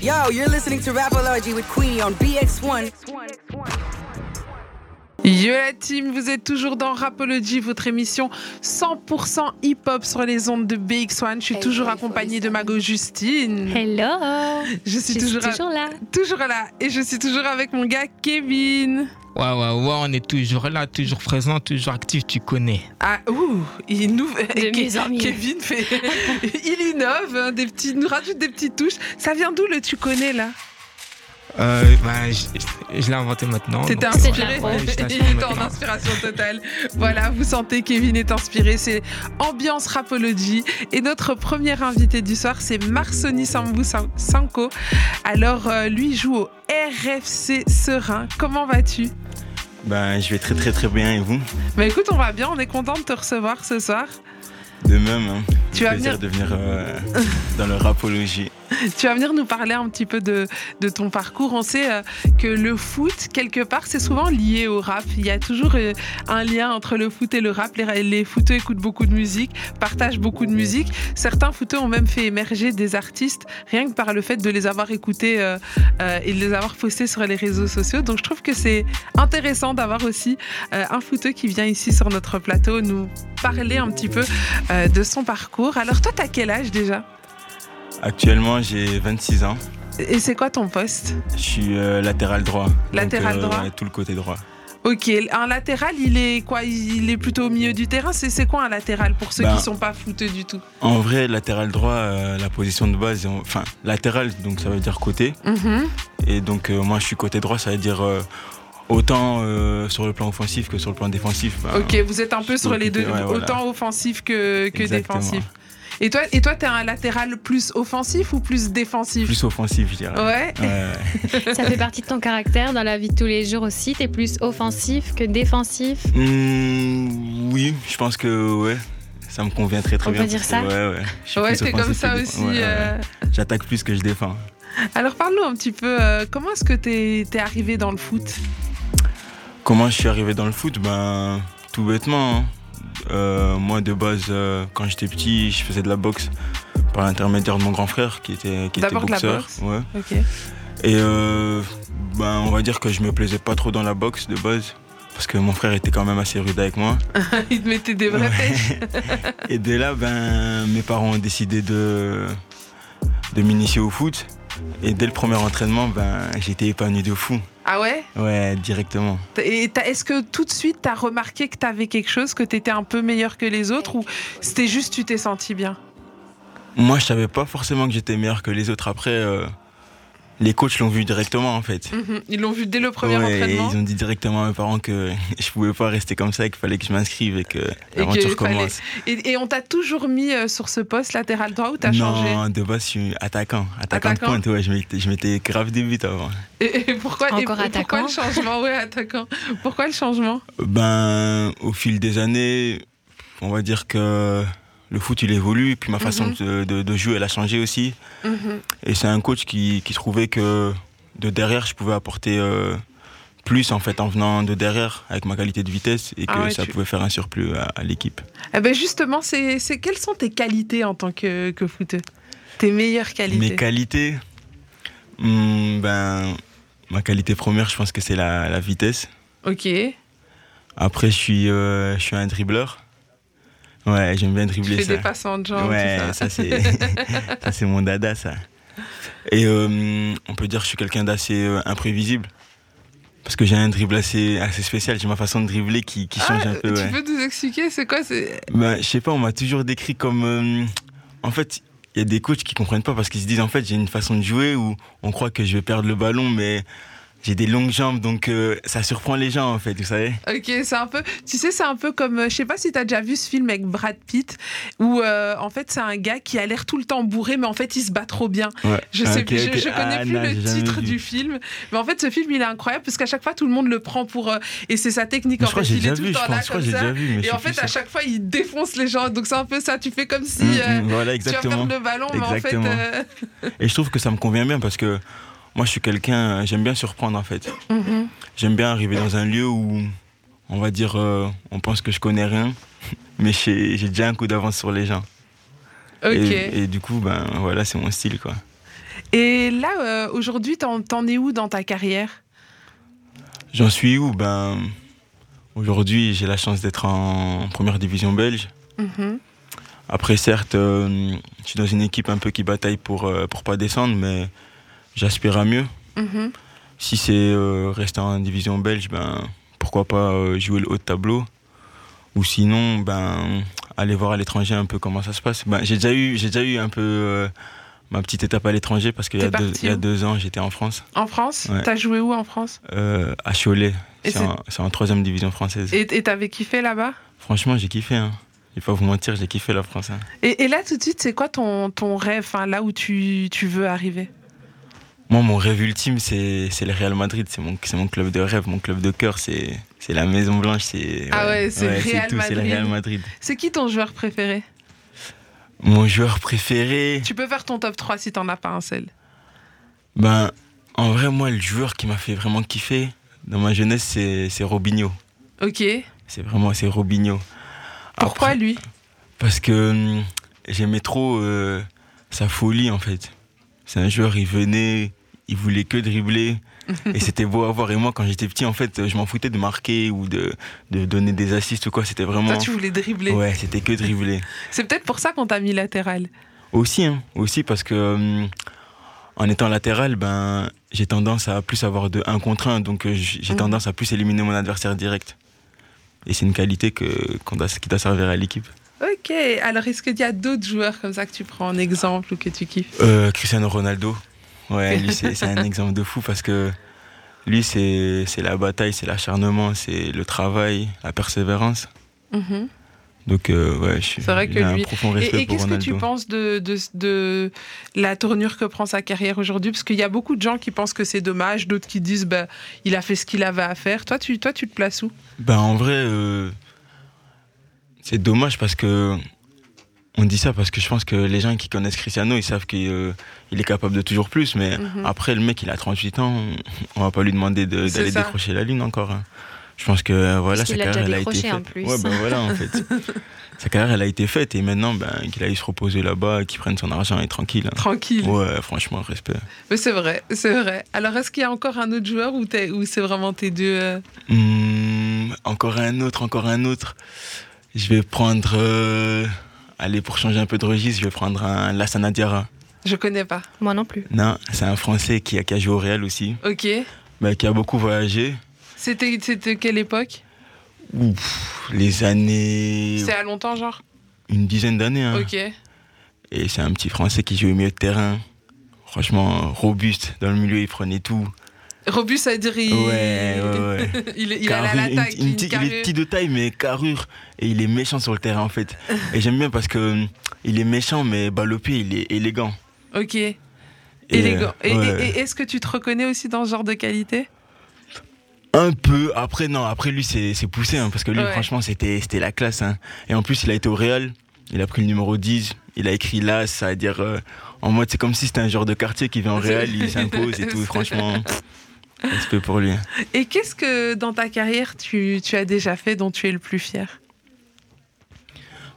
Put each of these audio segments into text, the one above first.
Yo, you're listening to Rapology with Queenie on BX1. Yo la team, vous êtes toujours dans Rapology, votre émission 100% hip-hop sur les ondes de BX1. Je suis toujours accompagnée de Mago Justine. Hello Je suis, Je toujours, suis toujours là. toujours là. Et je suis toujours avec mon gars Kevin. Ouais, ouais, ouais, on est toujours là, toujours présent, toujours actif, tu connais. Ah, ouh, il nous... Mieux. Kevin fait... il innove, hein, des petits... nous rajoute des petites touches. Ça vient d'où le tu connais là? Euh, bah, je, je l'ai inventé maintenant. T'étais inspiré. Ouais, je Il est en inspiration totale. Voilà, vous sentez Kevin est inspiré. C'est Ambiance Rapology. Et notre premier invité du soir, c'est Marsoni Sambou San- Sanko. Alors, euh, lui joue au RFC Serein. Comment vas-tu? Ben, je vais très très très bien et vous? Bah écoute, on va bien. On est content de te recevoir ce soir. De même, hein. Tu vas plaisir venir- de venir euh, dans le rapologie. Tu vas venir nous parler un petit peu de, ton parcours. On sait euh, que le foot, quelque part, c'est souvent lié au rap. Il y a toujours euh, un lien entre le foot et le rap. Les, les écoutent beaucoup de musique, partagent beaucoup de musique. Certains footeux ont même fait émerger des artistes rien que par le fait de les avoir écoutés euh, et de les avoir postés sur les réseaux sociaux. Donc je trouve que c'est intéressant d'avoir aussi un footeux qui vient ici sur notre plateau nous parler un petit peu de son parcours. Alors toi, t'as quel âge déjà? Actuellement, j'ai 26 ans. Et c'est quoi ton poste? Je suis euh, latéral droit. Latéral Donc, euh, droit. ouais, Tout le côté droit. Ok, un latéral, il est quoi? Il est plutôt au milieu du terrain? C'est quoi un latéral pour ceux Ben, qui sont pas footeux du tout? En vrai, latéral droit, euh, la position de base, enfin, latéral, donc ça veut dire côté. Mhm. Et donc, moi, je suis côté droit, ça veut dire autant euh, sur le plan offensif que sur le plan défensif. Ben, Ok, vous êtes un peu sur les deux, Ouais, voilà. autant offensif que, défensif. Et toi, et toi, t'es un latéral plus offensif ou plus défensif Plus offensif, je dirais. Ouais. Ouais. Ça fait partie de ton caractère dans la vie de tous les jours aussi. T'es plus offensif que défensif. Hmm, oui, je pense que ouais, ça me convient très très On bien. peut dire ça Ouais, ouais. Je suis Ouais, t'es comme ça aussi. ouais, euh. ouais. J'attaque plus que je défends. Alors parle-nous un petit peu. euh, comment est-ce que t'es es arrivé dans le foot? Comment je suis arrivé dans le foot? Ben, tout bêtement. hein. Euh, moi, de base, euh, quand j'étais petit, je faisais de la boxe par l'intermédiaire de mon grand frère qui était, qui était la boxeur. boxe. Ouais. Et euh, ben, on va dire que je me plaisais pas trop dans la boxe de base. Parce que mon frère était quand même assez rude avec moi. il te mettait des vraies pêches. Et dès là, ben, mes parents ont décidé de, de m'initier au foot. Et dès le premier entraînement, ben, j'étais épanoui de fou. Ah ouais? Ouais, directement. Et est-ce que tout de suite t'as remarqué que t'avais quelque chose, que t'étais un peu meilleur que les autres, ou c'était juste tu t'es senti bien? Moi, je savais pas forcément que j'étais meilleur que les autres. Après, euh, les coachs l'ont vu directement, en fait. Mhm. Ils l'ont vu dès le premier Ouais, et entraînement. ils ont dit directement à mes parents que je pouvais pas rester comme ça, qu'il fallait que je m'inscrive et que l'aventure commence. Et, et on t'a toujours mis euh, sur ce poste latéral droit ou t'as changé Non, de base, je suis attaquant. Attaquant, Attaquant de pointe, ouais. Je m'étais- grave des buts avant. et, et pourquoi, et- Encore et pourquoi le changement Ouais, attaquant? Pourquoi le changement? Ben, au fil des années, on va dire que le foot, il évolue. Et puis ma façon Mhm. de, de- de jouer, elle a changé aussi. Mhm. Et c'est un coach qui, qui trouvait que de derrière, je pouvais apporter euh, plus en fait en venant de derrière avec ma qualité de vitesse et que Ah ouais, ça tu- pouvait faire un surplus à, à l'équipe. Eh ben justement, c'est c'est- quelles sont tes qualités en tant que, que footeux Tes meilleures qualités? Mes qualités, hmm, ben, ma qualité première, je pense que c'est la, la vitesse. Ok. Après, je suis, euh, je suis un dribbleur. Ouais, j'aime bien Tu dribbler fais ça. des passements de jambes, ouais, ça. ça c'est mon dada ça. Et euh, on peut dire que je suis quelqu'un d'assez euh, imprévisible parce que j'ai un dribble assez assez spécial. J'ai ma façon de dribbler qui, qui change Ah, un peu. tu ouais. peux nous expliquer c'est quoi c'est... Ben, je sais pas, on m'a toujours décrit comme. euh, en fait, il y a des coachs qui comprennent pas parce qu'ils se disent en fait j'ai une façon de jouer où on croit que je vais perdre le ballon, mais j'ai des longues jambes donc euh, ça surprend les gens en fait, vous savez. Ok, c'est un peu. Tu sais, c'est un peu comme. euh, Je sais pas si t'as déjà vu ce film avec Brad Pitt, où euh, en fait c'est un gars qui a l'air tout le temps bourré, mais en fait il se bat trop bien. Ouais. Je sais plus, je- connais Ah, plus non, le titre vu. du film, mais en fait ce film il est incroyable parce qu'à chaque fois tout le monde le prend pour euh, et c'est sa technique Mais en fait. Il est tout le temps là comme ça. vu. Et en fait, à chaque fois, il défonce les gens. Donc, c'est un peu ça. Tu fais comme si Mm, euh, mm, voilà, tu vas exactement. perdre le ballon, mais en fait. Exactement. Et je trouve que ça me convient bien parce que moi, je suis quelqu'un, j'aime bien surprendre en fait. mhm. J'aime bien arriver dans un lieu où, on va dire, euh, on pense que je connais rien, mais j'ai déjà un coup d'avance sur les gens. Et, et du coup, ben voilà, c'est mon style quoi. Et là, euh, aujourd'hui, t'en, t'en es où dans ta carrière? J'en suis où? Ben, aujourd'hui, j'ai la chance d'être en première division belge. Mhm. Après, certes, euh, je suis dans une équipe un peu qui bataille pour euh, pour pas descendre, mais j'aspire à mieux. Mhm. Si c'est euh, rester en division belge, ben pourquoi pas euh, jouer le haut de tableau. Ou sinon, ben aller voir à l'étranger un peu comment ça se passe. Ben, j'ai déjà eu j'ai déjà eu un peu euh, ma petite étape à l'étranger parce qu'il y, a deux- parti il y a où deux ans, j'étais en France, En France Ouais. T'as joué où en France à Cholet. Et C'est en, troisième division française. Et t'avais kiffé là-bas Franchement, j'ai kiffé. Hein. Vais pas vous mentir, j'ai kiffé la France. hein. et, et là, tout de suite, c'est quoi ton, ton rêve, là où tu, tu veux arriver Moi, mon rêve ultime, c'est c'est le Real Madrid. C'est mon, c'est mon club de rêve, mon club de cœur. C'est c'est la Maison Blanche. C'est Ah ouais, c'est Real tout, c'est le. Real Madrid. C'est qui ton joueur préféré? Mon joueur préféré, Tu peux faire ton top 3 si t'en as pas un seul. ben, en vrai, moi, le joueur qui m'a fait vraiment kiffer dans ma jeunesse, c'est c'est Robinho. Ok. C'est vraiment, c'est Robinho. Pourquoi Après, lui? Parce que hum, j'aimais trop euh, sa folie, en fait. C'est un joueur, il venait, il voulait que dribbler. et c'était beau à voir. Et moi, quand j'étais petit, en fait, je m'en foutais de marquer ou de, de donner des assists ou quoi. C'était vraiment. Toi, tu voulais dribbler. Ouais, c'était que dribbler. C'est peut-être pour ça qu'on t'a mis latéral. Aussi, hein, aussi parce que hum, en étant latéral, ben, j'ai tendance à plus avoir de 1 contre 1, donc euh, j'ai Mhm. tendance à plus éliminer mon adversaire direct. Et c'est une qualité que, doit, qui doit servir à l'équipe. Ok. Alors, est-ce qu'il y a d'autres joueurs comme ça que tu prends en exemple ou que tu kiffes? Euh, Cristiano Ronaldo, ouais, lui c'est, un exemple de fou parce que lui c'est, la bataille, c'est l'acharnement, c'est le travail, la persévérance. Mhm. Donc euh, ouais, je suis, C'est vrai que lui- profond Et, et qu'est-ce que tu penses de, de, de la tournure que prend sa carrière aujourd'hui? Parce qu'il y a beaucoup de gens qui pensent que c'est dommage, d'autres qui disent bah, il a fait ce qu'il avait à faire. Toi, tu, toi, tu te places où? Ben en vrai, euh, c'est dommage parce que on dit ça parce que je pense que les gens qui connaissent Cristiano, ils savent qu'il euh, est capable de toujours plus. Mais Mhm. après, le mec, il a 38 ans, on va pas lui demander d'aller décrocher la lune encore. hein. Je pense que euh, voilà, Parce sa carrière, elle a été faite. en plus. Ouais, ben voilà, en fait. sa carrière, elle a été faite et maintenant, ben, qu'il aille se reposer là-bas, qu'il prenne son argent et tranquille. hein. Tranquille. Ouais, franchement, respect. Mais c'est vrai, c'est vrai. Alors, est-ce qu'il y a encore un autre joueur ou, c'est vraiment tes deux euh, Hmm, encore un autre, encore un autre. Je vais prendre. euh, allez, pour changer un peu de registre, je vais prendre un Lassana Diarra. Je connais pas. Moi non plus. Non, c'est un Français qui a, qui a joué au Real aussi, Ok. mais qui a beaucoup voyagé. C'était, c'était quelle époque? Ouf, les années. C'est à longtemps, genre? Une dizaine d'années. hein. Ok. Et c'est un petit Français qui joue au milieu de terrain. Franchement, robuste. Dans le milieu, il prenait tout. Robuste, ça veut dire il, Ouais, ouais, ouais. il, à une- une une petite- il est petit de taille, mais carrure. Et il est méchant sur le terrain, en fait. Et j'aime bien parce que hum, il est méchant, mais balle au pied, il est élégant. Ok. Et, Élégant. Et, ouais. et- et est-ce que tu te reconnais aussi dans ce genre de qualité? Un peu. Après, non, après lui, c'est poussé, hein, parce que lui, Ouais. franchement, c'était la classe. hein. Et en plus, il a été au Real, il a pris le numéro 10, il a écrit là, ça veut dire euh, en mode, c'est comme si c'était un genre de quartier qui vient au Real, il s'impose et tout. Franchement, pour lui. Et qu'est-ce que dans ta carrière tu, tu as déjà fait dont tu es le plus fier?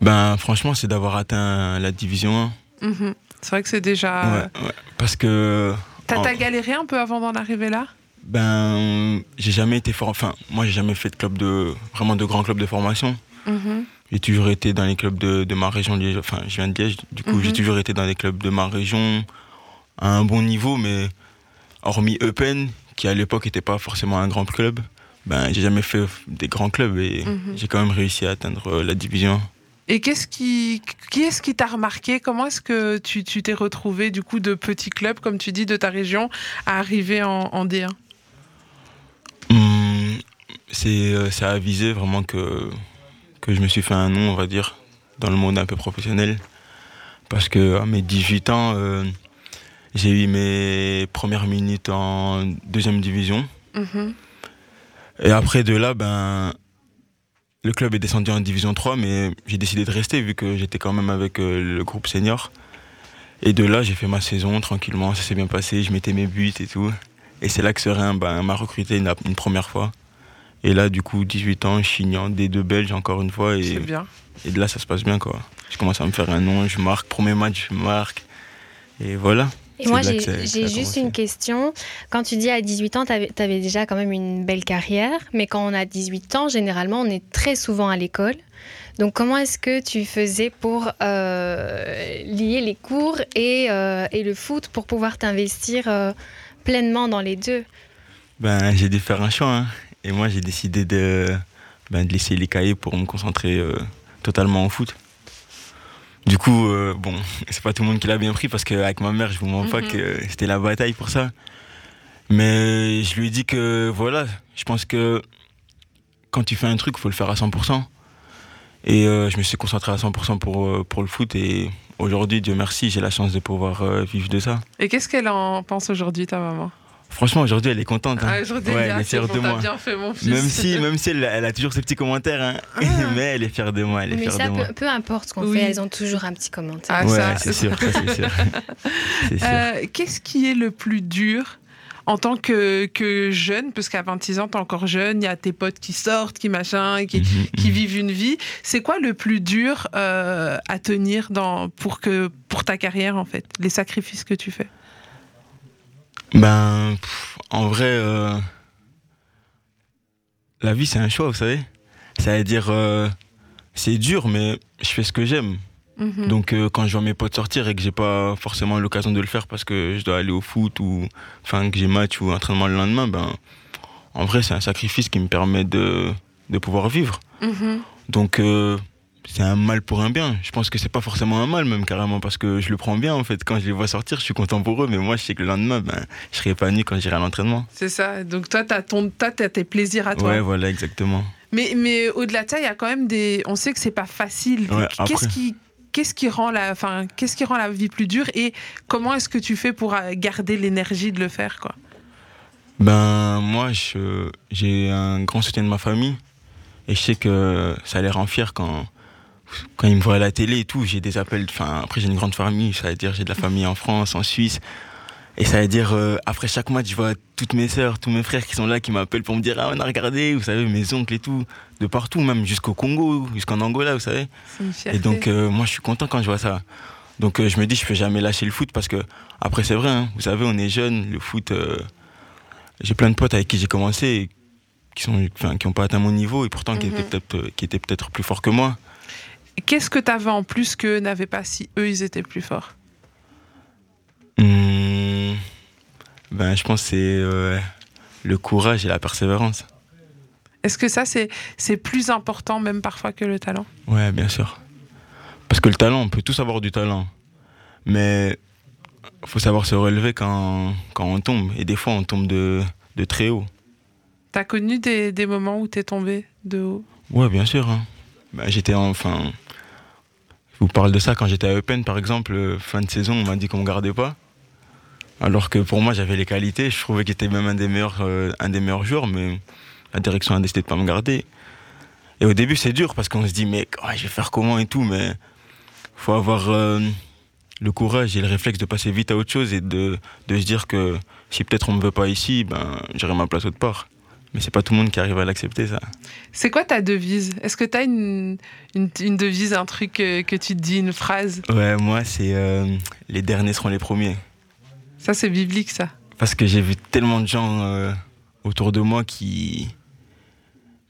Ben, franchement, c'est d'avoir atteint la division Mhm. C'est vrai que c'est 1. déjà. Ouais, ouais. Parce que. T'as en- galéré un peu avant d'en arriver là? Ben, j'ai jamais été fort. Enfin, moi, j'ai jamais fait de club de. Vraiment de grands clubs de formation. Mhm. J'ai toujours été dans les clubs de, de ma région. Enfin, je viens de Liège. Du coup, Mhm. j'ai toujours été dans les clubs de ma région à un bon niveau, mais hormis Eupen, qui à l'époque n'était pas forcément un grand club, ben, j'ai jamais fait des grands clubs et Mhm. j'ai quand même réussi à atteindre euh, la division. Et qu'est-ce qui, qui est-ce qui t'a remarqué? Comment est-ce que tu tu t'es retrouvé du coup de petits clubs, comme tu dis, de ta région, à arriver en, en D1 Hum, c'est c'est à viser vraiment que, que je me suis fait un nom, on va dire, dans le monde un peu professionnel. Parce que à mes 18 ans, euh, j'ai eu mes premières minutes en deuxième division. Mhm. Et après de là, ben, le club est descendu en division 3, mais j'ai décidé de rester vu que j'étais quand même avec euh, le groupe senior. Et de là, j'ai fait ma saison tranquillement, ça s'est bien passé, je mettais mes buts et tout. Et c'est là que Serein ben, m'a recruté une, une première fois. Et là, du coup, 18 ans, je signe en D2 belge encore une fois. C'est Et, bien. et de là, ça se passe bien, quoi. Je commence à me faire un nom, je marque. Premier match, je marque. Et voilà. Et moi, j'ai juste une question. Quand tu dis à 18 ans, tu avais, déjà quand même une belle carrière, mais quand on a 18 ans, généralement, on est très souvent à l'école. Donc, comment est-ce que tu faisais pour euh, lier les cours et, euh, et le foot pour pouvoir t'investir euh, pleinement dans les deux? Ben, j'ai dû faire un choix. hein. Et moi, j'ai décidé de, ben, de laisser les cahiers pour me concentrer totalement au foot. Du coup, euh, bon, c'est pas tout le monde qui l'a bien pris parce qu'avec ma mère, je vous mens pas Mhm. que c'était la bataille pour ça. Mais je lui ai dit que voilà, je pense que quand tu fais un truc, il faut le faire à 100%. Et euh, je me suis concentré à 100% pour, euh, pour le foot. Et aujourd'hui, Dieu merci, j'ai la chance de pouvoir vivre de ça. Et qu'est-ce qu'elle en pense aujourd'hui, ta maman? Franchement, aujourd'hui, elle est contente. hein. Ah, Aujourd'hui, Ouais, elle est fière bon, de moi. bien fait, mon fils. Même si, même si elle, elle a toujours ses petits commentaires, hein. mais elle est fière de moi, elle est Mais fière ça, de moi. peu, peu importe ce qu'on Oui. fait, elles ont toujours un petit commentaire. Ah, ouais, c'est sûr. Euh, Qu'est-ce qui est le plus dur en tant que, que jeune? Parce qu'à 26 ans, t'es encore jeune, il y a tes potes qui sortent, qui machin, qui, Mhm, qui mhm. vivent une vie. C'est quoi le plus dur euh, à tenir dans, pour, que, pour ta carrière, en fait? Les sacrifices que tu fais? Ben, pff, en vrai, euh, la vie, c'est un choix, vous savez. Ça veut dire, euh, c'est dur, mais je fais ce que j'aime. Mhm. Donc, euh, quand je vois mes potes sortir et que j'ai pas forcément l'occasion de le faire parce que je dois aller au foot ou enfin que j'ai match ou entraînement le lendemain, ben, en vrai, c'est un sacrifice qui me permet de, de pouvoir vivre. Mhm. Donc c'est un mal pour un bien. Je pense que c'est pas forcément un mal même carrément parce que je le prends bien en fait. Quand je les vois sortir, je suis content pour eux, mais moi je sais que le lendemain, ben, je serai épanoui quand j'irai à l'entraînement. C'est ça. Donc toi, t'as ton, t'as tes plaisirs à toi. Ouais, voilà, exactement. Mais, mais au-delà de ça, il y a quand même des. On sait que c'est pas facile. Ouais, qu'est-ce qui, qu'est-ce qui rend la, enfin, qu'est-ce qui rend la vie plus dure et comment est-ce que tu fais pour euh, garder l'énergie de le faire, quoi? Ben moi, je- j'ai un grand soutien de ma famille et je sais que ça les rend fiers quand quand ils me voient à la télé et tout. J'ai des appels. Enfin, après j'ai une grande famille. Ça veut dire j'ai de la famille en France, en Suisse. Et ça veut dire, euh, après chaque match, je vois toutes mes sœurs, tous mes frères qui sont là, qui m'appellent pour me dire Ah, on a regardé, vous savez, mes oncles et tout, de partout, même jusqu'au Congo, jusqu'en Angola, vous savez. Et donc, euh, moi, je suis content quand je vois ça. Donc, euh, je me dis, je peux jamais lâcher le foot parce que, après, c'est vrai, hein, vous savez, on est jeunes, le foot. j'ai plein de potes avec qui j'ai commencé qui sont, enfin, qui n'ont pas atteint mon niveau et pourtant qui Mhm. étaient peut-être, qui étaient peut-être plus forts que moi. Qu'est-ce que tu avais en plus qu'eux n'avaient pas si eux, ils étaient plus forts? Hum, ben, je pense que c'est euh, le courage et la persévérance. Est-ce que ça, c'est, c'est plus important même parfois que le talent? Ouais, bien sûr. Parce que le talent, on peut tous avoir du talent. Mais faut savoir se relever quand, quand on tombe. Et des fois, on tombe de, de très haut. T'as connu des, des moments où t'es tombé de haut? Ouais, bien sûr. hein. Bah, j'étais enfin. Je vous parle de ça quand j'étais à Eupen, par exemple, euh, fin de saison, on m'a dit qu'on me gardait pas. Alors que pour moi, j'avais les qualités. Je trouvais qu'il était même un des meilleurs, euh, un des meilleurs joueurs, mais la direction a décidé de pas me garder. Et au début, c'est dur parce qu'on se dit, mais je vais faire comment et tout, mais faut avoir euh, le courage et le réflexe de passer vite à autre chose et de, de se dire que si peut-être on me veut pas ici, ben j'aurai ma place autre part. Mais c'est pas tout le monde qui arrive à l'accepter, ça. C'est quoi ta devise? Est-ce que t'as une, une, une devise, un truc que, que tu te dis, une phrase? Ouais, moi, c'est euh, les derniers seront les premiers. Ça, c'est biblique, ça. Parce que j'ai vu tellement de gens euh, autour de moi qui,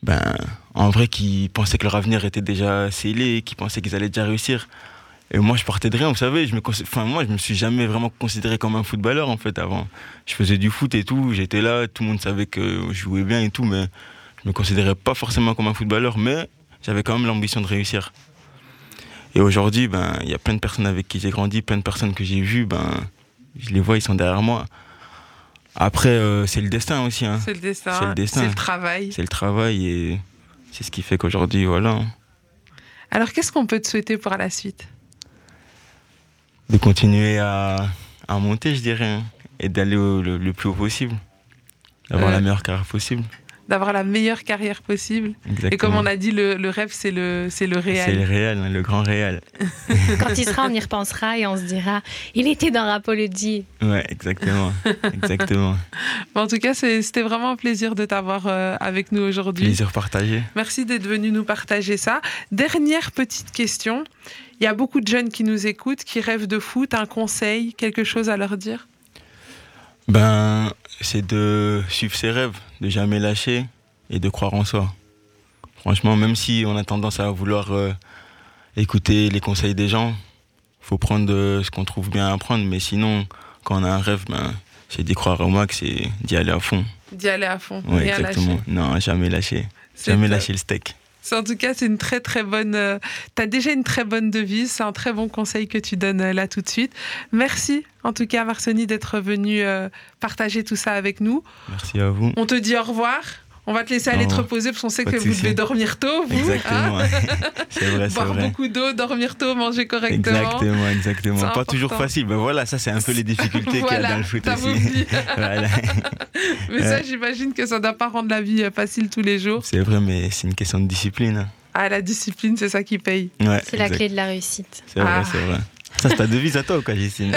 ben, en vrai, qui pensaient que leur avenir était déjà scellé, qui pensaient qu'ils allaient déjà réussir. Et moi, je partais de rien, vous savez. Je me, enfin, moi, je me suis jamais vraiment considéré comme un footballeur, en fait, avant. Je faisais du foot et tout, j'étais là, tout le monde savait que je jouais bien et tout, mais je me considérais pas forcément comme un footballeur, mais j'avais quand même l'ambition de réussir. Et aujourd'hui, ben, il y a plein de personnes avec qui j'ai grandi, plein de personnes que j'ai vues, ben, je les vois, ils sont derrière moi. Après, euh, c'est le destin aussi, hein. C'est le destin. C'est le destin. C'est le travail. C'est le travail et c'est ce qui fait qu'aujourd'hui, voilà, Alors, qu'est-ce qu'on peut te souhaiter pour la suite? De continuer à, à monter, je dirais, hein, et d'aller le, le plus haut possible, d'avoir Euh. la meilleure carrière possible. d'avoir la meilleure carrière possible. Exactement. Et comme on a dit, le, le rêve, c'est le, c'est le C'est le réel. réel, hein, le grand réel. Quand il sera, on y repensera et on se dira il était dans Rapology. Ouais, exactement. exactement. En tout cas, c'est- c'était vraiment un plaisir de t'avoir euh, avec nous aujourd'hui. Plaisir partagé. Merci d'être venu nous partager ça. Dernière petite question. Il y a beaucoup de jeunes qui nous écoutent, qui rêvent de foot. Un conseil, quelque chose à leur dire? Ben, c'est de suivre ses rêves, de jamais lâcher et de croire en soi. Franchement, même si on a tendance à vouloir euh, écouter les conseils des gens, faut prendre euh, ce qu'on trouve bien à prendre. Mais sinon, quand on a un rêve, ben, c'est d'y croire au max et d'y aller à fond. D'y aller à fond, rien exactement. lâcher. Non, jamais lâcher. Jamais top. lâcher le steak. En tout cas, c'est une très très bonne. euh, T'as déjà une très bonne devise. C'est un très bon conseil que tu donnes euh, là tout de suite. Merci en tout cas, Marsoni, d'être venu euh, partager tout ça avec nous. Merci à vous. On te dit au revoir. On va te laisser aller te reposer parce qu'on sait que vous devez dormir tôt, vous. Exactement. hein. c'est vrai, c'est Boire vrai. beaucoup d'eau, dormir tôt, manger correctement. Exactement, exactement. Pas important. toujours facile. Ben voilà, ça c'est un peu les difficultés qu'il y a Voilà, dans le foot aussi. Voilà. Mais ça, Ouais. j'imagine que ça ne doit pas rendre la vie euh, facile tous les jours. C'est vrai, mais c'est une question de discipline. Ah, la discipline, c'est ça qui paye. Ouais, C'est la clé de la réussite. C'est vrai, Ah. c'est vrai. Ça, c'est ta devise à toi ou quoi, Justine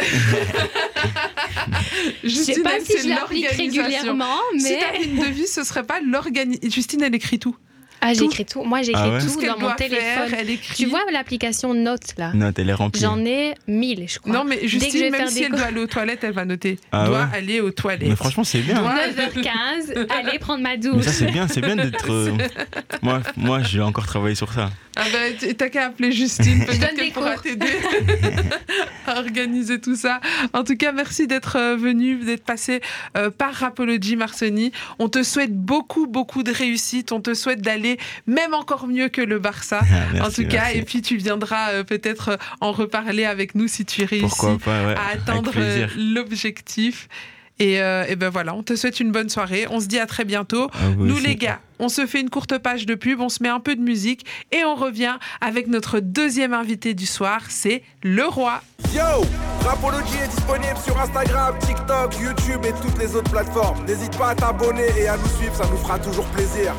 Je sais Justine, pas si c'est je l'applique régulièrement, Si mais. t'avais une devise, ce serait pas l'organisation. Justine, elle écrit tout. Ah, j'écris tout. Moi, j'écris Ah ouais Tout ce tout dans mon téléphone. faire, elle écrit. Tu vois l'application Notes là? Non, elle est remplie. J'en ai 1000, je crois. Non, mais Dès que je Justine, vais même faire si des elle doit aller aux toilettes, elle va noter. Ah doit ouais aller aux toilettes. Mais franchement, c'est bien. Doit- 9h15, allez prendre ma Mais douche. ça, c'est bien, c'est bien d'être. euh, Moi, moi, je vais encore travailler sur ça. Ah ben, t'as qu'à appeler Justine, peut-être donne qu'elle pourra t'aider à organiser tout ça. En tout cas, merci d'être euh, venu, d'être passé euh, par Rapology Marsoni. On te souhaite beaucoup, beaucoup de réussite. On te souhaite d'aller même encore mieux que le Barça. Ah, en merci, tout cas, merci. et puis tu viendras euh, peut-être euh, en reparler avec nous si tu réussis pas, ouais. à atteindre euh, l'objectif. Et, euh, et ben voilà, on te souhaite une bonne soirée. On se dit à très bientôt. À vous Nous aussi. les gars, on se fait une courte page de pub, on se met un peu de musique et on revient avec notre deuxième invité du soir, c'est le roi. Yo Rapology est disponible sur Instagram, TikTok, YouTube et toutes les autres plateformes. N'hésite pas à t'abonner et à nous suivre, ça nous fera toujours plaisir.